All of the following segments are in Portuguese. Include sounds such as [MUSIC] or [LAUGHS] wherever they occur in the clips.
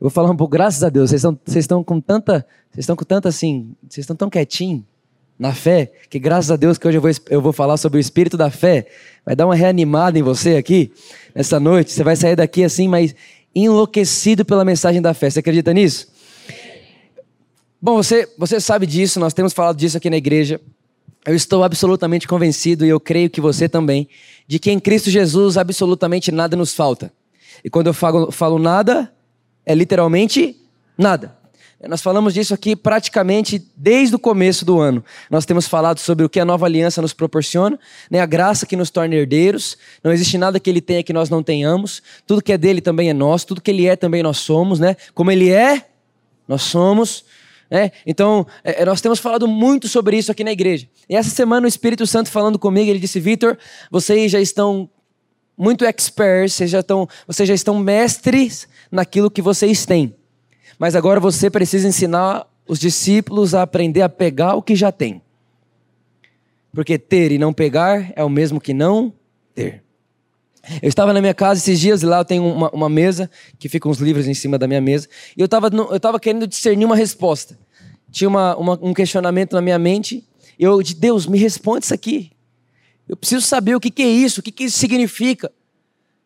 Eu vou falar um pouco, graças a Deus, vocês estão, com tanta, vocês estão com tanta assim, vocês estão tão quietinhos na fé, que graças a Deus que hoje eu vou, eu vou falar sobre o espírito da fé. Vai dar uma reanimada em você aqui, nessa noite. Você vai sair daqui assim, mas enlouquecido pela mensagem da fé. Você acredita nisso? Bom, você, você sabe disso, nós temos falado disso aqui na igreja. Eu estou absolutamente convencido, e eu creio que você também, de que em Cristo Jesus absolutamente nada nos falta. E quando eu falo, falo nada, é literalmente nada. Nós falamos disso aqui praticamente desde o começo do ano. Nós temos falado sobre o que a nova aliança nos proporciona, né? a graça que nos torna herdeiros. Não existe nada que ele tenha que nós não tenhamos. Tudo que é dele também é nosso. Tudo que ele é também nós somos. Né? Como ele é, nós somos. Né? Então, é, nós temos falado muito sobre isso aqui na igreja. E essa semana o Espírito Santo falando comigo, ele disse: Vitor, vocês já estão muito experts, vocês já estão, vocês já estão mestres naquilo que vocês têm. Mas agora você precisa ensinar os discípulos a aprender a pegar o que já tem. Porque ter e não pegar é o mesmo que não ter. Eu estava na minha casa esses dias e lá eu tenho uma, uma mesa que fica uns livros em cima da minha mesa. E eu estava eu estava querendo discernir uma resposta. Tinha uma, uma, um questionamento na minha mente. E eu de Deus, me responde isso aqui. Eu preciso saber o que, que é isso, o que, que isso significa.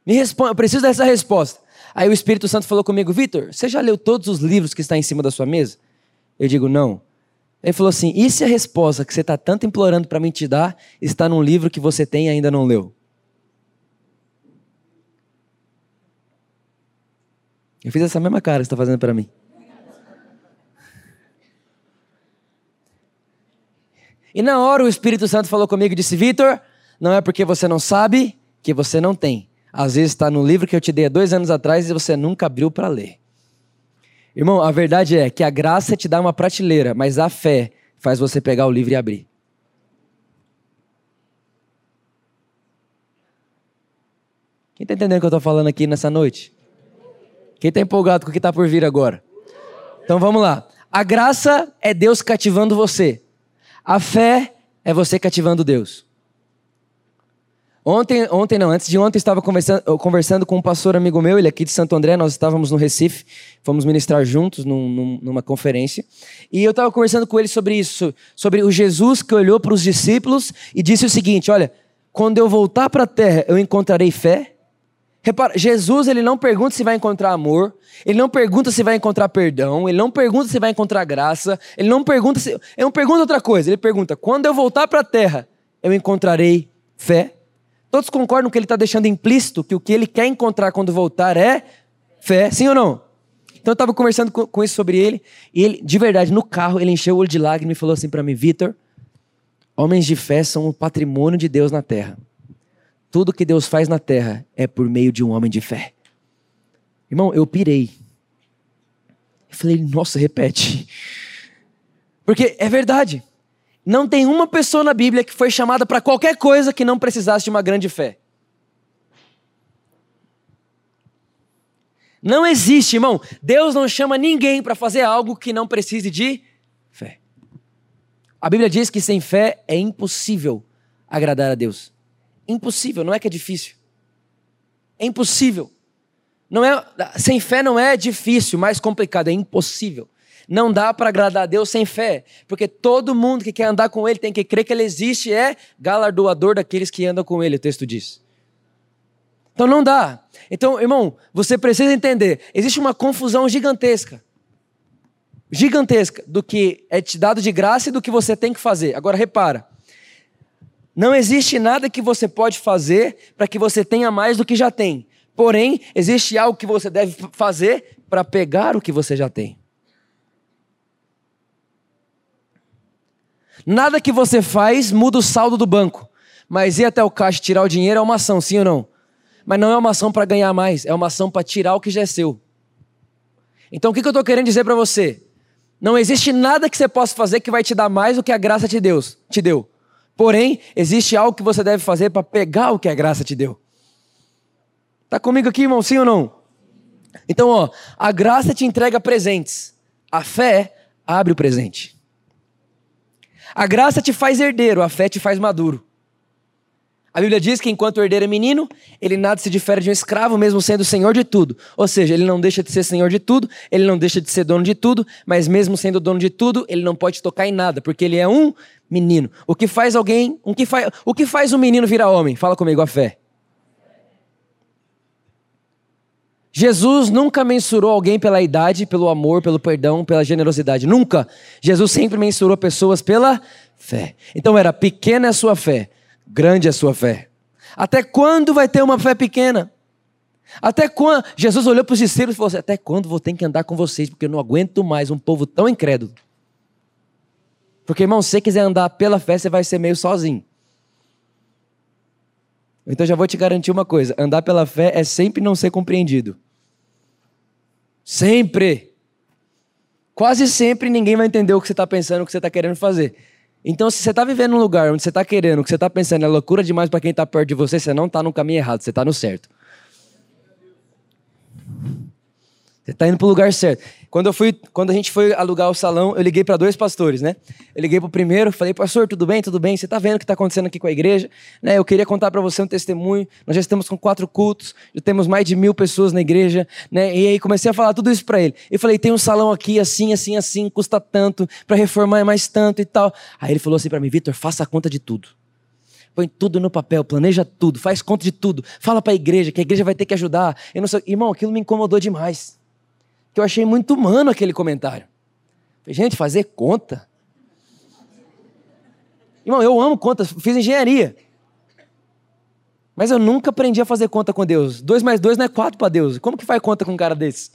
Me responde, eu preciso dessa resposta. Aí o Espírito Santo falou comigo, Vitor, você já leu todos os livros que estão em cima da sua mesa? Eu digo, não. Ele falou assim: e se a resposta que você está tanto implorando para mim te dar está num livro que você tem e ainda não leu? Eu fiz essa mesma cara que você está fazendo para mim. E na hora o Espírito Santo falou comigo e disse: Vitor, não é porque você não sabe que você não tem. Às vezes está no livro que eu te dei há dois anos atrás e você nunca abriu para ler. Irmão, a verdade é que a graça te dá uma prateleira, mas a fé faz você pegar o livro e abrir. Quem está entendendo o que eu estou falando aqui nessa noite? Quem está empolgado com o que está por vir agora? Então vamos lá. A graça é Deus cativando você. A fé é você cativando Deus. Ontem, ontem não, antes de ontem, estava conversando, conversando com um pastor amigo meu, ele é aqui de Santo André, nós estávamos no Recife, fomos ministrar juntos num, numa conferência. E eu estava conversando com ele sobre isso, sobre o Jesus que olhou para os discípulos e disse o seguinte: Olha, quando eu voltar para a terra, eu encontrarei fé. Repara, Jesus ele não pergunta se vai encontrar amor, ele não pergunta se vai encontrar perdão, ele não pergunta se vai encontrar graça, ele não pergunta se. Ele não pergunta outra coisa, ele pergunta: quando eu voltar para a terra, eu encontrarei fé. Todos concordam que ele está deixando implícito que o que ele quer encontrar quando voltar é fé, sim ou não? Então eu estava conversando com, com, isso sobre ele, e ele, de verdade, no carro, ele encheu o olho de lágrimas e falou assim para mim: Vitor, homens de fé são o patrimônio de Deus na terra. Tudo que Deus faz na terra é por meio de um homem de fé. Irmão, eu pirei. Eu falei, nossa, repete. Porque é verdade. Não tem uma pessoa na Bíblia que foi chamada para qualquer coisa que não precisasse de uma grande fé. Não existe, irmão. Deus não chama ninguém para fazer algo que não precise de fé. A Bíblia diz que sem fé é impossível agradar a Deus. Impossível, não é que é difícil. É impossível. Não é, sem fé não é difícil, mais complicado, é impossível. Não dá para agradar a Deus sem fé, porque todo mundo que quer andar com Ele tem que crer que Ele existe e é galardoador daqueles que andam com Ele, o texto diz. Então não dá. Então, irmão, você precisa entender: existe uma confusão gigantesca gigantesca do que é te dado de graça e do que você tem que fazer. Agora repara. Não existe nada que você pode fazer para que você tenha mais do que já tem. Porém, existe algo que você deve fazer para pegar o que você já tem. Nada que você faz muda o saldo do banco, Mas ir até o caixa tirar o dinheiro é uma ação, sim ou não? Mas não é uma ação para ganhar mais, é uma ação para tirar o que já é seu. Então o que eu estou querendo dizer para você? Não existe nada que você possa fazer que vai te dar mais do que a graça de Deus te deu. Porém, existe algo que você deve fazer para pegar o que a graça te deu. Tá comigo aqui, irmão? Sim ou não? Então, ó, a graça te entrega presentes. A fé abre o presente. A graça te faz herdeiro, a fé te faz maduro. A Bíblia diz que enquanto o herdeiro é menino, ele nada se difere de um escravo, mesmo sendo senhor de tudo. Ou seja, ele não deixa de ser senhor de tudo, ele não deixa de ser dono de tudo, mas mesmo sendo dono de tudo, ele não pode tocar em nada, porque ele é um menino. O que faz alguém, o que faz, o que faz um menino virar homem? Fala comigo, a fé. Jesus nunca mensurou alguém pela idade, pelo amor, pelo perdão, pela generosidade. Nunca. Jesus sempre mensurou pessoas pela fé. Então era pequena a sua fé, grande a sua fé. Até quando vai ter uma fé pequena? Até quando? Jesus olhou para os discípulos e falou assim: Até quando vou ter que andar com vocês? Porque eu não aguento mais um povo tão incrédulo. Porque, irmão, se você quiser andar pela fé, você vai ser meio sozinho. Então já vou te garantir uma coisa: andar pela fé é sempre não ser compreendido. Sempre. Quase sempre ninguém vai entender o que você está pensando, o que você está querendo fazer. Então, se você está vivendo num lugar onde você está querendo, o que você está pensando é loucura demais para quem está perto de você, você não está no caminho errado, você está no certo. Você está indo para o lugar certo. Quando, eu fui, quando a gente foi alugar o salão, eu liguei para dois pastores, né? Eu liguei para o primeiro, falei, pastor, tudo bem? Tudo bem? Você está vendo o que está acontecendo aqui com a igreja? Né? Eu queria contar para você um testemunho. Nós já estamos com quatro cultos, já temos mais de mil pessoas na igreja, né? E aí comecei a falar tudo isso para ele. Eu falei, tem um salão aqui, assim, assim, assim, custa tanto, para reformar é mais tanto e tal. Aí ele falou assim para mim, Vitor, faça a conta de tudo põe tudo no papel, planeja tudo, faz conta de tudo, fala para a igreja que a igreja vai ter que ajudar. Eu não sei, irmão, aquilo me incomodou demais que eu achei muito humano aquele comentário. Falei, gente, fazer conta? Irmão, eu amo contas, fiz engenharia. Mas eu nunca aprendi a fazer conta com Deus. Dois mais dois não é quatro para Deus. Como que faz conta com um cara desse?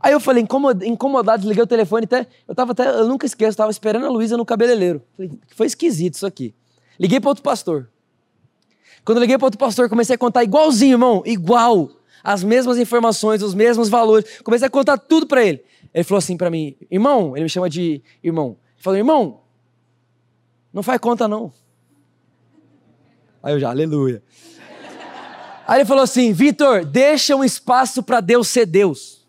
Aí eu falei, incomodado, desliguei o telefone até. Eu tava até, eu nunca esqueço, estava esperando a Luísa no cabeleireiro. Falei, foi esquisito isso aqui. Liguei para outro pastor. Quando eu liguei para outro pastor, comecei a contar igualzinho, irmão, igual as mesmas informações, os mesmos valores. Comecei a contar tudo para ele. Ele falou assim para mim, irmão, ele me chama de irmão. Ele falou, irmão, não faz conta não. Aí eu já, aleluia. Aí ele falou assim, Vitor, deixa um espaço para Deus ser Deus.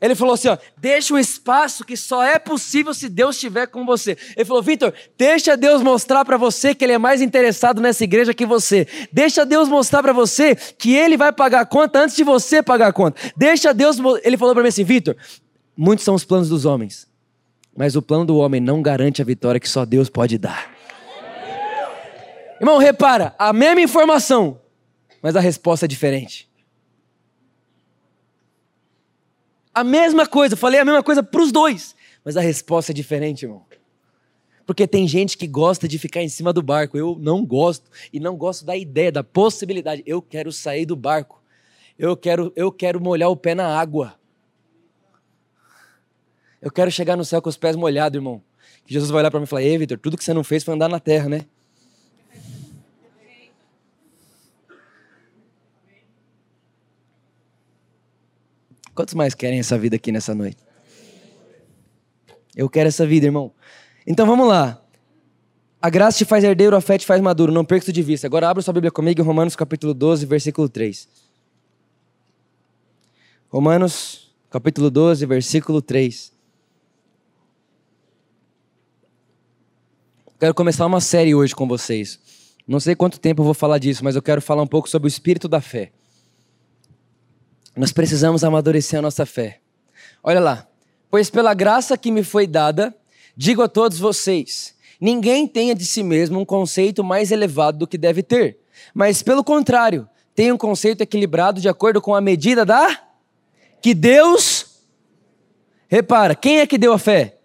Ele falou assim: ó, deixa um espaço que só é possível se Deus estiver com você. Ele falou: Vitor, deixa Deus mostrar para você que Ele é mais interessado nessa igreja que você. Deixa Deus mostrar para você que Ele vai pagar a conta antes de você pagar a conta. Deixa Deus. Ele falou para mim assim: Vitor, muitos são os planos dos homens, mas o plano do homem não garante a vitória que só Deus pode dar. Irmão, repara, a mesma informação, mas a resposta é diferente. A mesma coisa, falei a mesma coisa para os dois, mas a resposta é diferente, irmão. Porque tem gente que gosta de ficar em cima do barco. Eu não gosto e não gosto da ideia, da possibilidade. Eu quero sair do barco. Eu quero, eu quero molhar o pé na água. Eu quero chegar no céu com os pés molhados, irmão. Que Jesus vai olhar para mim e falar: "Ei, Vitor, tudo que você não fez foi andar na terra, né?" Quantos mais querem essa vida aqui nessa noite? Eu quero essa vida, irmão. Então vamos lá. A graça te faz herdeiro, a fé te faz maduro. Não perca isso de vista. Agora abra sua Bíblia comigo em Romanos capítulo 12, versículo 3. Romanos capítulo 12, versículo 3. Quero começar uma série hoje com vocês. Não sei quanto tempo eu vou falar disso, mas eu quero falar um pouco sobre o espírito da fé. Nós precisamos amadurecer a nossa fé. Olha lá. Pois pela graça que me foi dada, digo a todos vocês: ninguém tenha de si mesmo um conceito mais elevado do que deve ter, mas pelo contrário, tenha um conceito equilibrado de acordo com a medida da que Deus Repara, quem é que deu a fé?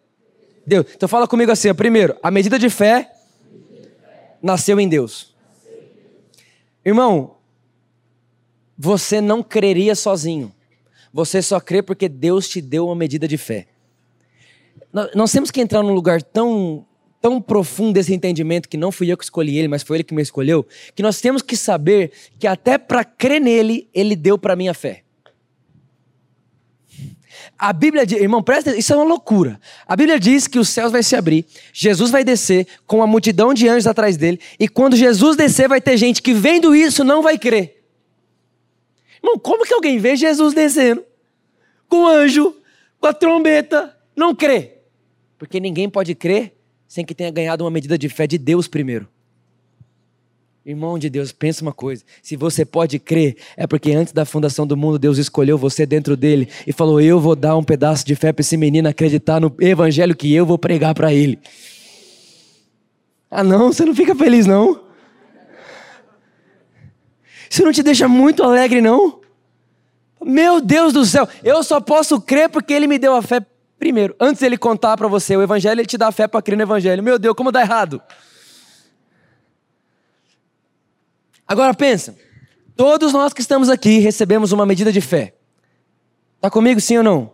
Deus. Então fala comigo assim, primeiro, a medida de fé nasceu em Deus. Irmão, você não creria sozinho. Você só crê porque Deus te deu uma medida de fé. Nós temos que entrar num lugar tão, tão profundo esse entendimento que não fui eu que escolhi ele, mas foi ele que me escolheu, que nós temos que saber que até para crer nele, ele deu para mim a fé. A Bíblia diz, irmão, presta isso é uma loucura. A Bíblia diz que os céus vai se abrir, Jesus vai descer com uma multidão de anjos atrás dele, e quando Jesus descer, vai ter gente que vendo isso não vai crer. Irmão, como que alguém vê Jesus descendo com anjo, com a trombeta, não crê? Porque ninguém pode crer sem que tenha ganhado uma medida de fé de Deus primeiro. Irmão de Deus, pensa uma coisa: se você pode crer, é porque antes da fundação do mundo, Deus escolheu você dentro dele e falou: Eu vou dar um pedaço de fé para esse menino acreditar no evangelho que eu vou pregar para ele. Ah, não, você não fica feliz, não? Isso não te deixa muito alegre, não? Meu Deus do céu, eu só posso crer porque ele me deu a fé primeiro. Antes ele contar para você o evangelho, ele te dá a fé para crer no evangelho. Meu Deus, como dá errado? Agora pensa, todos nós que estamos aqui recebemos uma medida de fé. Tá comigo, sim ou não?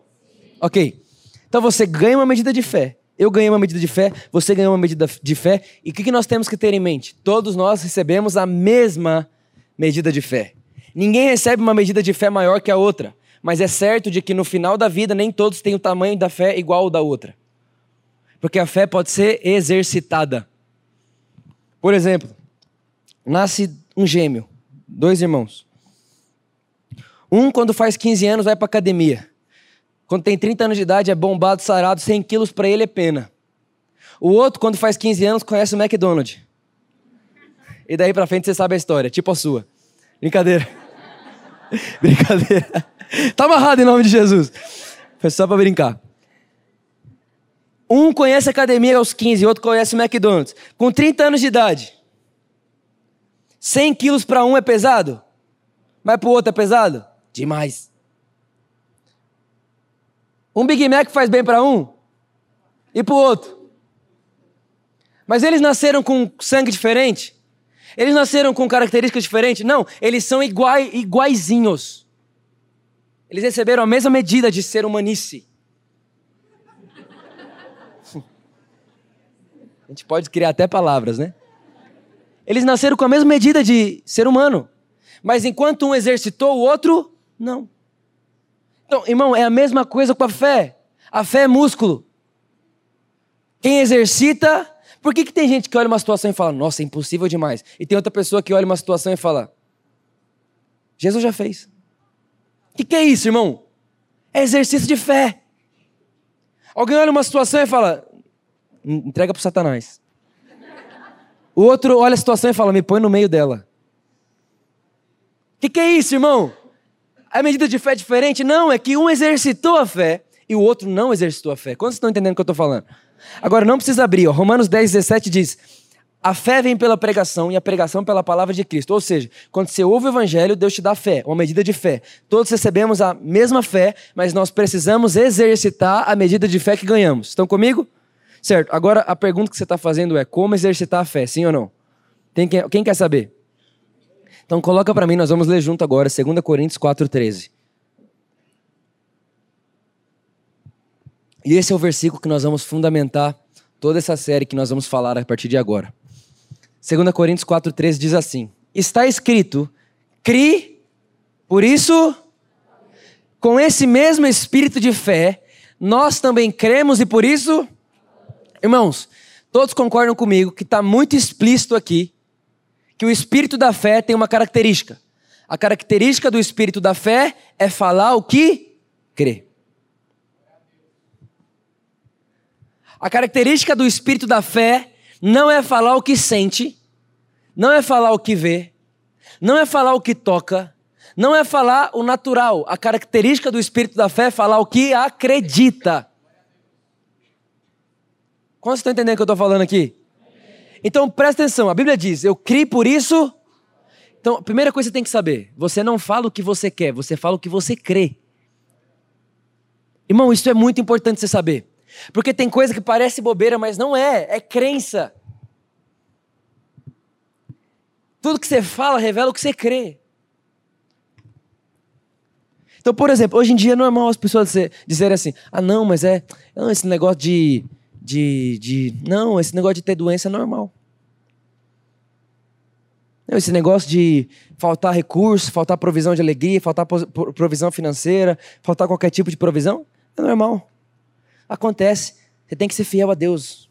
Ok. Então você ganha uma medida de fé. Eu ganhei uma medida de fé, você ganhou uma medida de fé. E o que, que nós temos que ter em mente? Todos nós recebemos a mesma medida de fé. Ninguém recebe uma medida de fé maior que a outra. Mas é certo de que no final da vida nem todos têm o tamanho da fé igual ao da outra. Porque a fé pode ser exercitada. Por exemplo, nasce um gêmeo, dois irmãos. Um, quando faz 15 anos, vai para academia. Quando tem 30 anos de idade, é bombado, sarado, 100 quilos para ele é pena. O outro, quando faz 15 anos, conhece o McDonald's. E daí para frente você sabe a história, tipo a sua. Brincadeira. [LAUGHS] Brincadeira. Tá amarrado em nome de Jesus. Foi só para brincar. Um conhece a academia aos 15, outro conhece o McDonald's. Com 30 anos de idade. 100 quilos para um é pesado? Mas para o outro é pesado? Demais. Um Big Mac faz bem para um e para o outro. Mas eles nasceram com sangue diferente? Eles nasceram com características diferentes? Não, eles são iguai, iguaizinhos. Eles receberam a mesma medida de ser humanice. [LAUGHS] A gente pode criar até palavras, né? Eles nasceram com a mesma medida de ser humano. Mas enquanto um exercitou, o outro não. Então, irmão, é a mesma coisa com a fé. A fé é músculo. Quem exercita. Por que, que tem gente que olha uma situação e fala, nossa, é impossível demais? E tem outra pessoa que olha uma situação e fala, Jesus já fez. O que, que é isso, irmão? É exercício de fé. Alguém olha uma situação e fala, entrega para Satanás. O outro olha a situação e fala: me põe no meio dela. O que, que é isso, irmão? A medida de fé é diferente? Não, é que um exercitou a fé e o outro não exercitou a fé. Quantos estão entendendo o que eu estou falando? Agora, não precisa abrir. Ó. Romanos 10, 17 diz: A fé vem pela pregação e a pregação pela palavra de Cristo. Ou seja, quando você ouve o evangelho, Deus te dá fé, uma medida de fé. Todos recebemos a mesma fé, mas nós precisamos exercitar a medida de fé que ganhamos. Estão comigo? Certo, agora a pergunta que você está fazendo é como exercitar a fé, sim ou não? Tem quem, quem quer saber? Então coloca para mim, nós vamos ler junto agora, 2 Coríntios 4,13. E esse é o versículo que nós vamos fundamentar toda essa série que nós vamos falar a partir de agora. 2 Coríntios 4,13 diz assim: Está escrito, crie, por isso, com esse mesmo espírito de fé, nós também cremos e por isso Irmãos, todos concordam comigo que está muito explícito aqui que o espírito da fé tem uma característica. A característica do espírito da fé é falar o que crê. A característica do espírito da fé não é falar o que sente, não é falar o que vê, não é falar o que toca, não é falar o natural. A característica do espírito da fé é falar o que acredita. Quantos estão entendendo o que eu estou falando aqui? Então presta atenção, a Bíblia diz: Eu criei por isso. Então, a primeira coisa que você tem que saber: você não fala o que você quer, você fala o que você crê. Irmão, isso é muito importante você saber. Porque tem coisa que parece bobeira, mas não é, é crença. Tudo que você fala revela o que você crê. Então, por exemplo, hoje em dia é normal as pessoas dizerem assim: ah, não, mas é esse negócio de de, de. Não, esse negócio de ter doença é normal. Não, esse negócio de faltar recurso, faltar provisão de alegria, faltar provisão financeira, faltar qualquer tipo de provisão, é normal. Acontece. Você tem que ser fiel a Deus.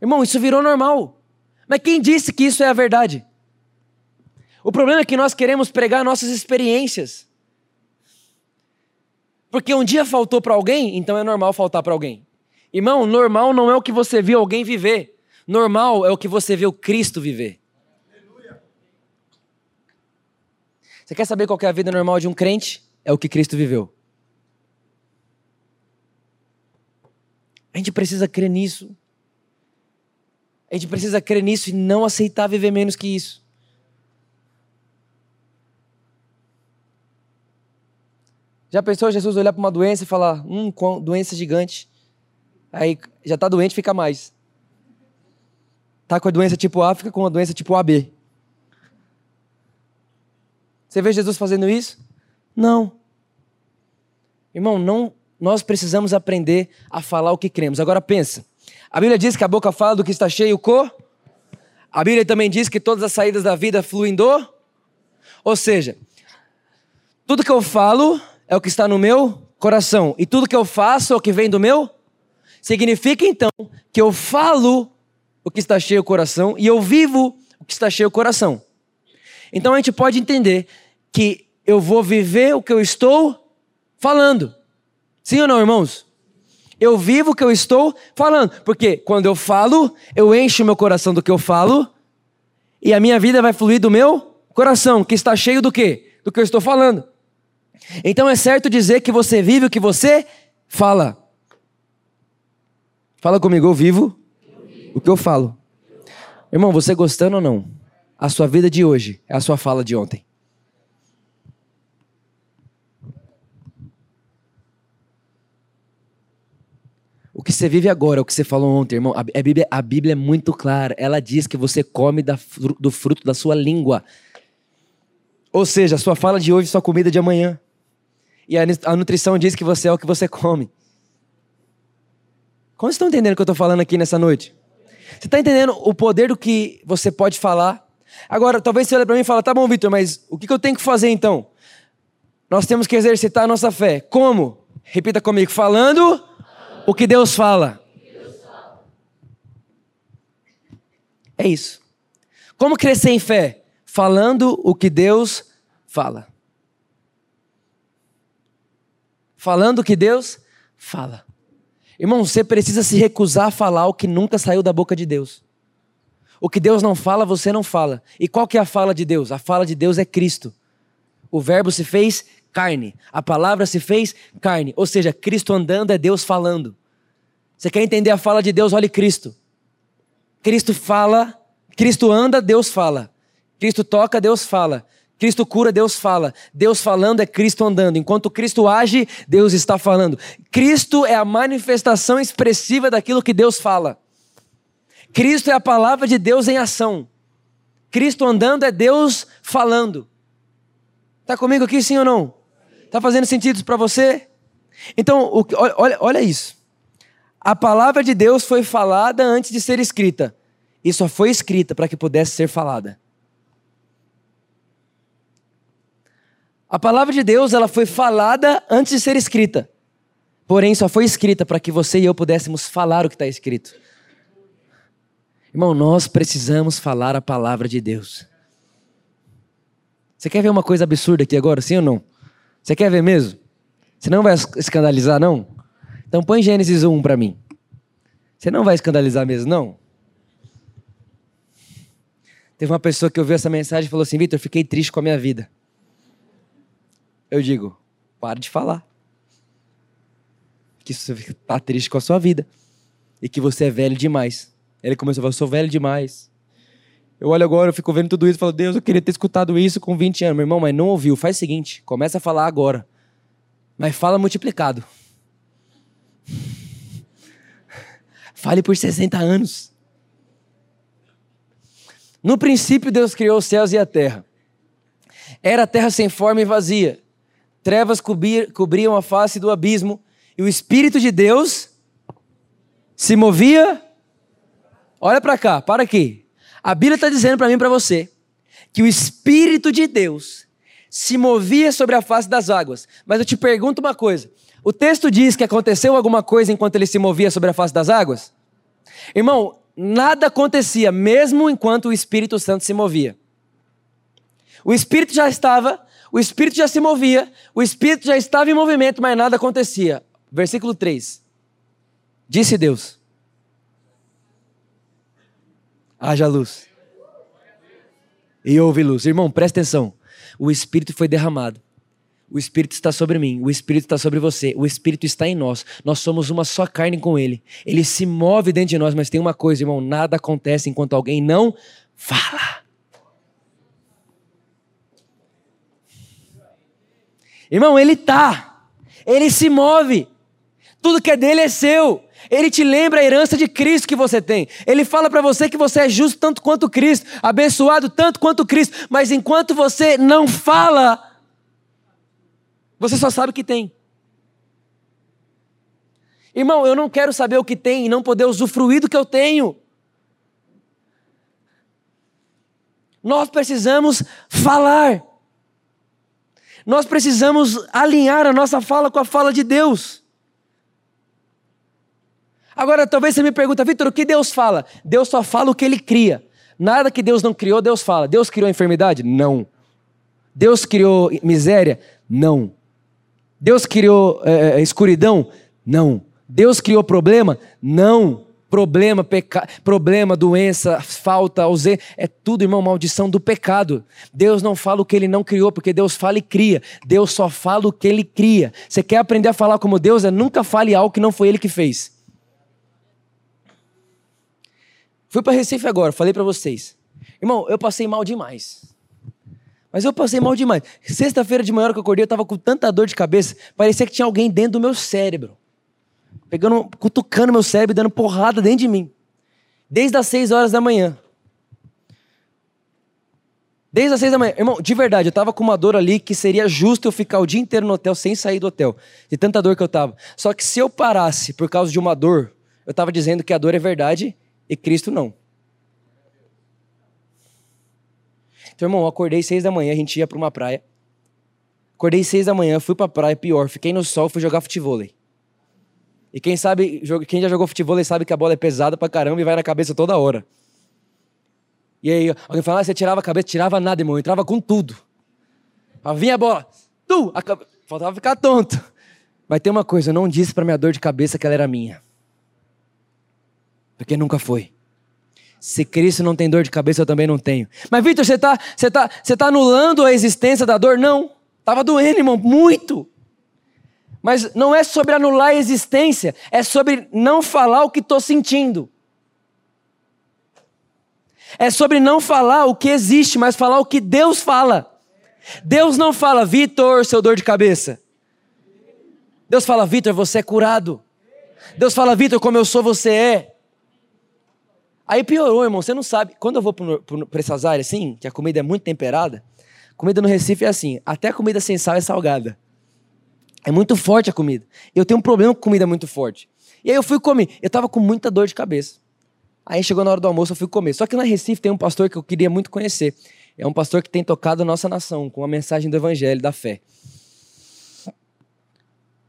Irmão, isso virou normal. Mas quem disse que isso é a verdade? O problema é que nós queremos pregar nossas experiências. Porque um dia faltou para alguém, então é normal faltar para alguém. Irmão, normal não é o que você viu alguém viver. Normal é o que você viu Cristo viver. Você quer saber qual é a vida normal de um crente? É o que Cristo viveu. A gente precisa crer nisso. A gente precisa crer nisso e não aceitar viver menos que isso. Já pensou Jesus olhar para uma doença e falar: Hum, doença gigante. Aí já está doente, fica mais. Tá com a doença tipo A, fica com a doença tipo AB. Você vê Jesus fazendo isso? Não. Irmão, não, nós precisamos aprender a falar o que cremos. Agora pensa. A Bíblia diz que a boca fala do que está cheio o cor. A Bíblia também diz que todas as saídas da vida fluem do. Ou seja, tudo que eu falo é o que está no meu coração. E tudo que eu faço é o que vem do meu. Significa então que eu falo o que está cheio o coração e eu vivo o que está cheio o coração. Então a gente pode entender que eu vou viver o que eu estou falando. Sim ou não, irmãos? Eu vivo o que eu estou falando. Porque quando eu falo, eu encho o meu coração do que eu falo e a minha vida vai fluir do meu coração, que está cheio do quê? Do que eu estou falando. Então é certo dizer que você vive o que você fala. Fala comigo, eu vivo o que eu falo. Irmão, você gostando ou não? A sua vida de hoje é a sua fala de ontem. O que você vive agora o que você falou ontem, irmão. A Bíblia, a Bíblia é muito clara. Ela diz que você come da, do fruto da sua língua. Ou seja, a sua fala de hoje sua comida de amanhã. E a, a nutrição diz que você é o que você come. Como vocês estão entendendo o que eu estou falando aqui nessa noite? Você está entendendo o poder do que você pode falar? Agora, talvez você olhe para mim e fale, tá bom, Vitor, mas o que, que eu tenho que fazer então? Nós temos que exercitar a nossa fé. Como? Repita comigo, falando o que Deus fala. É isso. Como crescer em fé? Falando o que Deus fala. Falando o que Deus fala. Irmão, você precisa se recusar a falar o que nunca saiu da boca de Deus. O que Deus não fala, você não fala. E qual que é a fala de Deus? A fala de Deus é Cristo. O verbo se fez carne. A palavra se fez carne. Ou seja, Cristo andando é Deus falando. Você quer entender a fala de Deus? Olhe Cristo. Cristo fala, Cristo anda, Deus fala. Cristo toca, Deus fala. Cristo cura, Deus fala. Deus falando é Cristo andando. Enquanto Cristo age, Deus está falando. Cristo é a manifestação expressiva daquilo que Deus fala. Cristo é a palavra de Deus em ação. Cristo andando é Deus falando. Está comigo aqui, sim ou não? Está fazendo sentido para você? Então, o, olha, olha isso. A palavra de Deus foi falada antes de ser escrita. E só foi escrita para que pudesse ser falada. A palavra de Deus, ela foi falada antes de ser escrita. Porém, só foi escrita para que você e eu pudéssemos falar o que está escrito. Irmão, nós precisamos falar a palavra de Deus. Você quer ver uma coisa absurda aqui agora, sim ou não? Você quer ver mesmo? Você não vai escandalizar, não? Então põe Gênesis 1 para mim. Você não vai escandalizar mesmo, não? Teve uma pessoa que ouviu essa mensagem e falou assim: Vitor, fiquei triste com a minha vida. Eu digo: para de falar. Que você está triste com a sua vida. E que você é velho demais. Ele começou a falar, sou velho demais. Eu olho agora, eu fico vendo tudo isso e falo, Deus, eu queria ter escutado isso com 20 anos. Meu irmão, mas não ouviu. Faz o seguinte, começa a falar agora. Mas fala multiplicado. [LAUGHS] Fale por 60 anos. No princípio, Deus criou os céus e a terra. Era a terra sem forma e vazia. Trevas cobriam a face do abismo. E o Espírito de Deus se movia. Olha para cá, para aqui. A Bíblia está dizendo para mim e para você que o Espírito de Deus se movia sobre a face das águas. Mas eu te pergunto uma coisa: o texto diz que aconteceu alguma coisa enquanto ele se movia sobre a face das águas? Irmão, nada acontecia, mesmo enquanto o Espírito Santo se movia. O Espírito já estava, o Espírito já se movia, o Espírito já estava em movimento, mas nada acontecia. Versículo 3. Disse Deus: haja luz. E houve luz. Irmão, presta atenção. O Espírito foi derramado. O Espírito está sobre mim, o Espírito está sobre você, o Espírito está em nós. Nós somos uma só carne com Ele. Ele se move dentro de nós, mas tem uma coisa, irmão: nada acontece enquanto alguém não fala. Irmão, Ele está, Ele se move, tudo que é dele é seu. Ele te lembra a herança de Cristo que você tem. Ele fala para você que você é justo tanto quanto Cristo, abençoado tanto quanto Cristo, mas enquanto você não fala, você só sabe o que tem. Irmão, eu não quero saber o que tem e não poder usufruir do que eu tenho. Nós precisamos falar. Nós precisamos alinhar a nossa fala com a fala de Deus. Agora, talvez você me pergunta, Vitor, o que Deus fala? Deus só fala o que ele cria. Nada que Deus não criou, Deus fala. Deus criou a enfermidade? Não. Deus criou miséria? Não. Deus criou é, escuridão? Não. Deus criou problema? Não. Problema, peca... problema, doença, falta, ausência, é tudo, irmão, maldição do pecado. Deus não fala o que ele não criou, porque Deus fala e cria. Deus só fala o que ele cria. Você quer aprender a falar como Deus? É nunca fale algo que não foi ele que fez. Fui para Recife agora, falei para vocês. Irmão, eu passei mal demais. Mas eu passei mal demais. Sexta-feira de manhã, que eu acordei, eu tava com tanta dor de cabeça, parecia que tinha alguém dentro do meu cérebro. Pegando, cutucando meu cérebro, dando porrada dentro de mim. Desde as seis horas da manhã. Desde as seis da manhã. Irmão, de verdade, eu tava com uma dor ali que seria justo eu ficar o dia inteiro no hotel sem sair do hotel. De tanta dor que eu tava. Só que se eu parasse por causa de uma dor, eu tava dizendo que a dor é verdade e Cristo não. Então, irmão, eu acordei seis da manhã, a gente ia para uma praia. Acordei seis da manhã, fui para a praia, pior, fiquei no sol, fui jogar futebol. E quem sabe, quem já jogou futebol sabe que a bola é pesada pra caramba e vai na cabeça toda hora. E aí, alguém fala, ah, você tirava a cabeça, tirava nada, irmão, eu entrava com tudo. Aí vinha a bola, tu, a cabe... faltava ficar tonto. Mas tem uma coisa, eu não disse pra minha dor de cabeça que ela era minha. Porque nunca foi. Se Cristo não tem dor de cabeça, eu também não tenho. Mas, Vitor, você está você tá, você tá anulando a existência da dor? Não. Estava doendo, irmão, muito. Mas não é sobre anular a existência, é sobre não falar o que estou sentindo. É sobre não falar o que existe, mas falar o que Deus fala. Deus não fala, Vitor, seu dor de cabeça. Deus fala, Vitor, você é curado. Deus fala, Vitor, como eu sou, você é. Aí piorou, irmão, você não sabe. Quando eu vou para essas áreas assim, que a comida é muito temperada, comida no Recife é assim, até a comida sem sal é salgada. É muito forte a comida. Eu tenho um problema com comida muito forte. E aí eu fui comer. Eu tava com muita dor de cabeça. Aí chegou na hora do almoço, eu fui comer. Só que na Recife tem um pastor que eu queria muito conhecer. É um pastor que tem tocado a nossa nação com a mensagem do evangelho, da fé.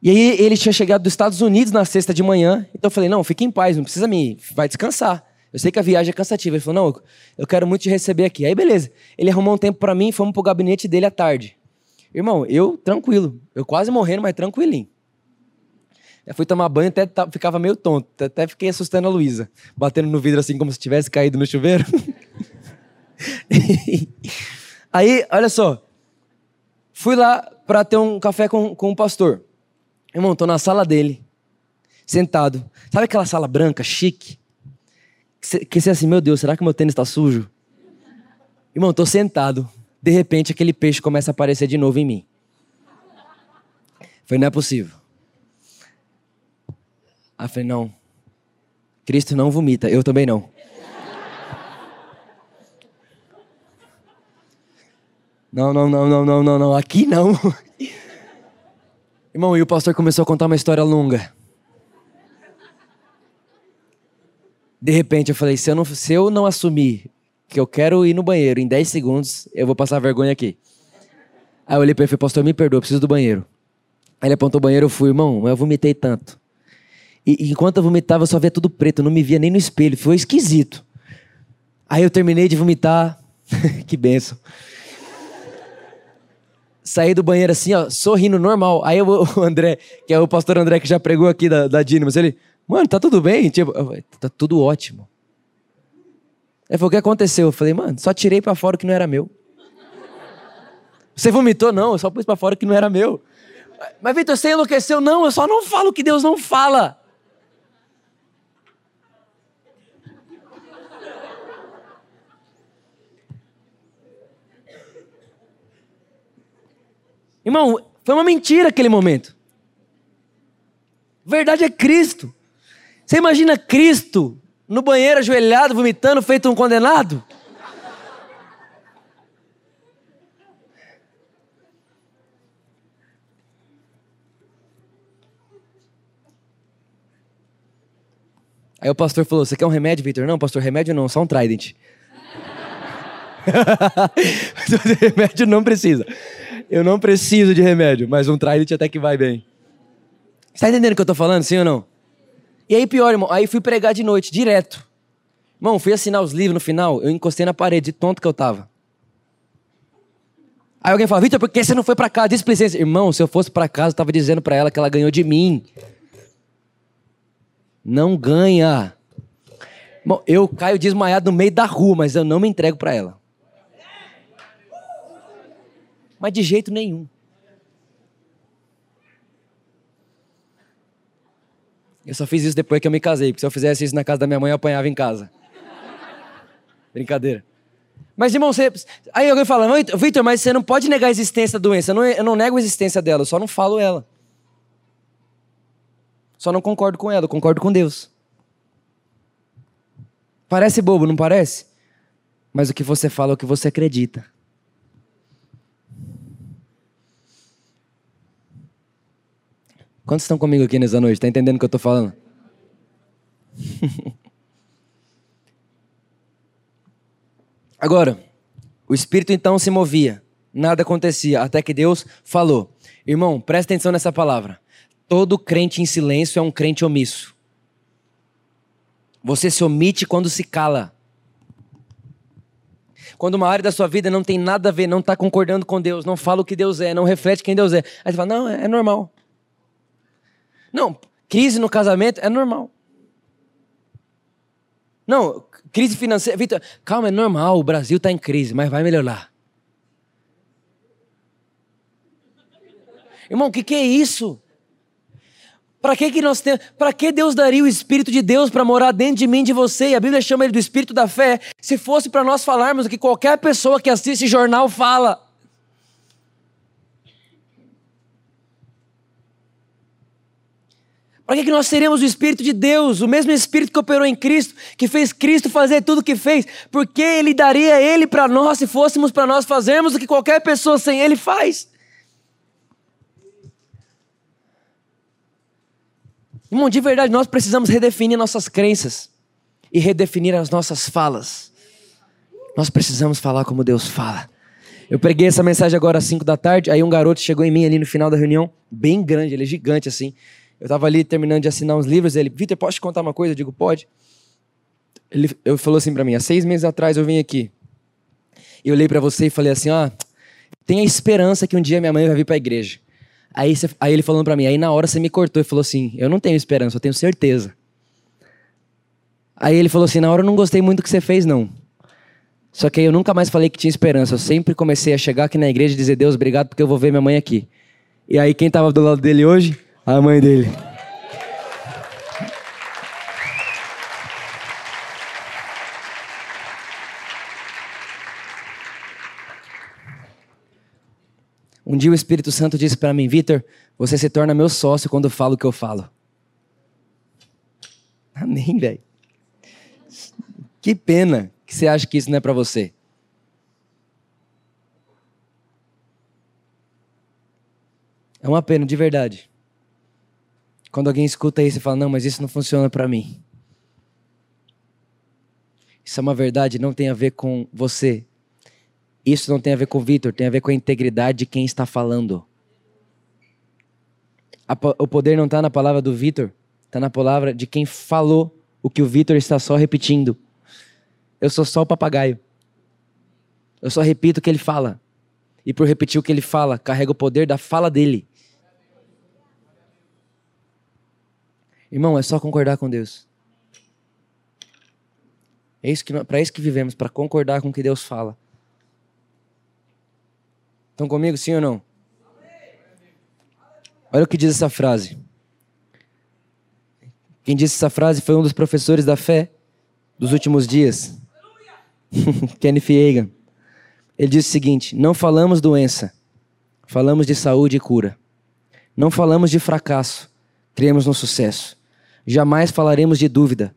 E aí ele tinha chegado dos Estados Unidos na sexta de manhã. Então eu falei, não, fique em paz, não precisa me... Vai descansar. Eu sei que a viagem é cansativa. Ele falou: Não, eu quero muito te receber aqui. Aí, beleza. Ele arrumou um tempo para mim e fomos pro gabinete dele à tarde. Irmão, eu tranquilo. Eu quase morrendo, mas tranquilinho. Eu fui tomar banho, até ficava meio tonto. Até fiquei assustando a Luísa. Batendo no vidro assim, como se tivesse caído no chuveiro. [LAUGHS] Aí, olha só. Fui lá para ter um café com, com o pastor. Irmão, tô na sala dele. Sentado. Sabe aquela sala branca, chique? Que você assim, meu Deus, será que meu tênis está sujo? Irmão, estou sentado. De repente, aquele peixe começa a aparecer de novo em mim. Falei, não é possível. Aí falei, não. Cristo não vomita, eu também não. Não, não, não, não, não, não, não. Aqui não. [LAUGHS] Irmão, e o pastor começou a contar uma história longa. De repente eu falei, se eu não, se eu não assumir que eu quero ir no banheiro em 10 segundos, eu vou passar vergonha aqui. Aí eu olhei pra ele e falei, pastor, me perdoa, preciso do banheiro. Aí ele apontou o banheiro, eu fui, irmão, eu vomitei tanto. E, e enquanto eu vomitava, eu só via tudo preto, eu não me via nem no espelho, foi esquisito. Aí eu terminei de vomitar, [LAUGHS] que benção. Saí do banheiro assim, ó, sorrindo normal. Aí [LAUGHS] o André, que é o pastor André que já pregou aqui da, da Dinamas, ele, mano, tá tudo bem? Tipo, tá tudo ótimo. Ele falou, o que aconteceu? Eu falei, mano, só tirei para fora o que não era meu. Você vomitou? Não, eu só pus para fora o que não era meu. Mas, Vitor, você enlouqueceu? Não, eu só não falo o que Deus não fala. Irmão, foi uma mentira aquele momento. Verdade é Cristo. Você imagina Cristo no banheiro ajoelhado, vomitando, feito um condenado? Aí o pastor falou: Você quer um remédio, Vitor? Não, pastor, remédio não, só um Trident. [LAUGHS] remédio não precisa. Eu não preciso de remédio, mas um Trident até que vai bem. Você tá entendendo o que eu tô falando, sim ou não? E aí, pior, irmão, aí fui pregar de noite, direto. Irmão, fui assinar os livros no final, eu encostei na parede, de tonto que eu tava. Aí alguém fala, Vitor, por que você não foi para casa? Displicência. Irmão, se eu fosse para casa, eu tava dizendo para ela que ela ganhou de mim. Não ganha. Bom, eu caio desmaiado no meio da rua, mas eu não me entrego para ela. Mas de jeito nenhum. Eu só fiz isso depois que eu me casei, porque se eu fizesse isso na casa da minha mãe, eu apanhava em casa. Brincadeira. Mas, irmão, você... aí alguém fala, Vitor, mas você não pode negar a existência da doença. Eu não, eu não nego a existência dela, eu só não falo ela. Só não concordo com ela, eu concordo com Deus. Parece bobo, não parece? Mas o que você fala é o que você acredita. Quantos estão comigo aqui nessa noite? Está entendendo o que eu estou falando? [LAUGHS] Agora, o Espírito então se movia, nada acontecia, até que Deus falou. Irmão, presta atenção nessa palavra. Todo crente em silêncio é um crente omisso. Você se omite quando se cala. Quando uma área da sua vida não tem nada a ver, não está concordando com Deus, não fala o que Deus é, não reflete quem Deus é. Aí você fala, não, é, é normal. Não, crise no casamento é normal. Não, crise financeira. Vitor, calma, é normal, o Brasil está em crise, mas vai melhorar. Irmão, o que, que é isso? Para que, que nós temos? Para que Deus daria o Espírito de Deus para morar dentro de mim de você? E a Bíblia chama ele do Espírito da fé. Se fosse para nós falarmos o que qualquer pessoa que assiste jornal fala. Para que, nós teremos o Espírito de Deus, o mesmo Espírito que operou em Cristo, que fez Cristo fazer tudo o que fez? Porque Ele daria Ele para nós se fôssemos para nós fazermos o que qualquer pessoa sem Ele faz. Irmão, de verdade, nós precisamos redefinir nossas crenças e redefinir as nossas falas. Nós precisamos falar como Deus fala. Eu preguei essa mensagem agora às 5 da tarde, aí um garoto chegou em mim ali no final da reunião, bem grande, ele é gigante assim. Eu estava ali terminando de assinar uns livros, ele, Vitor, posso te contar uma coisa? Eu digo, pode. Ele, ele falou assim para mim, há seis meses atrás eu vim aqui. E eu olhei para você e falei assim, ó, tenha esperança que um dia minha mãe vai vir para a igreja. Aí, você, aí ele falando para mim, aí na hora você me cortou e falou assim, eu não tenho esperança, eu tenho certeza. Aí ele falou assim, na hora eu não gostei muito do que você fez não. Só que aí eu nunca mais falei que tinha esperança. Eu sempre comecei a chegar aqui na igreja e dizer, Deus, obrigado porque eu vou ver minha mãe aqui. E aí quem estava do lado dele hoje? A mãe dele. Um dia o Espírito Santo disse para mim, Vitor, você se torna meu sócio quando eu falo o que eu falo. Amém, velho. Que pena que você acha que isso não é para você. É uma pena, de verdade. Quando alguém escuta isso e fala, não, mas isso não funciona para mim. Isso é uma verdade, não tem a ver com você. Isso não tem a ver com o Vitor, tem a ver com a integridade de quem está falando. o poder não está na palavra do Vitor, está na palavra de quem falou o que o Vitor está só repetindo. Eu sou só o papagaio. Eu só repito o que ele fala. E por repetir o que ele fala, carrega o poder da fala dele. Irmão, é só concordar com Deus. É isso que para isso que vivemos, para concordar com o que Deus fala. Estão comigo, sim ou não? Olha o que diz essa frase. Quem disse essa frase foi um dos professores da fé dos últimos dias, [LAUGHS] Kenneth Egan. Ele disse o seguinte: Não falamos doença, falamos de saúde e cura. Não falamos de fracasso, cremos no sucesso. Jamais falaremos de dúvida,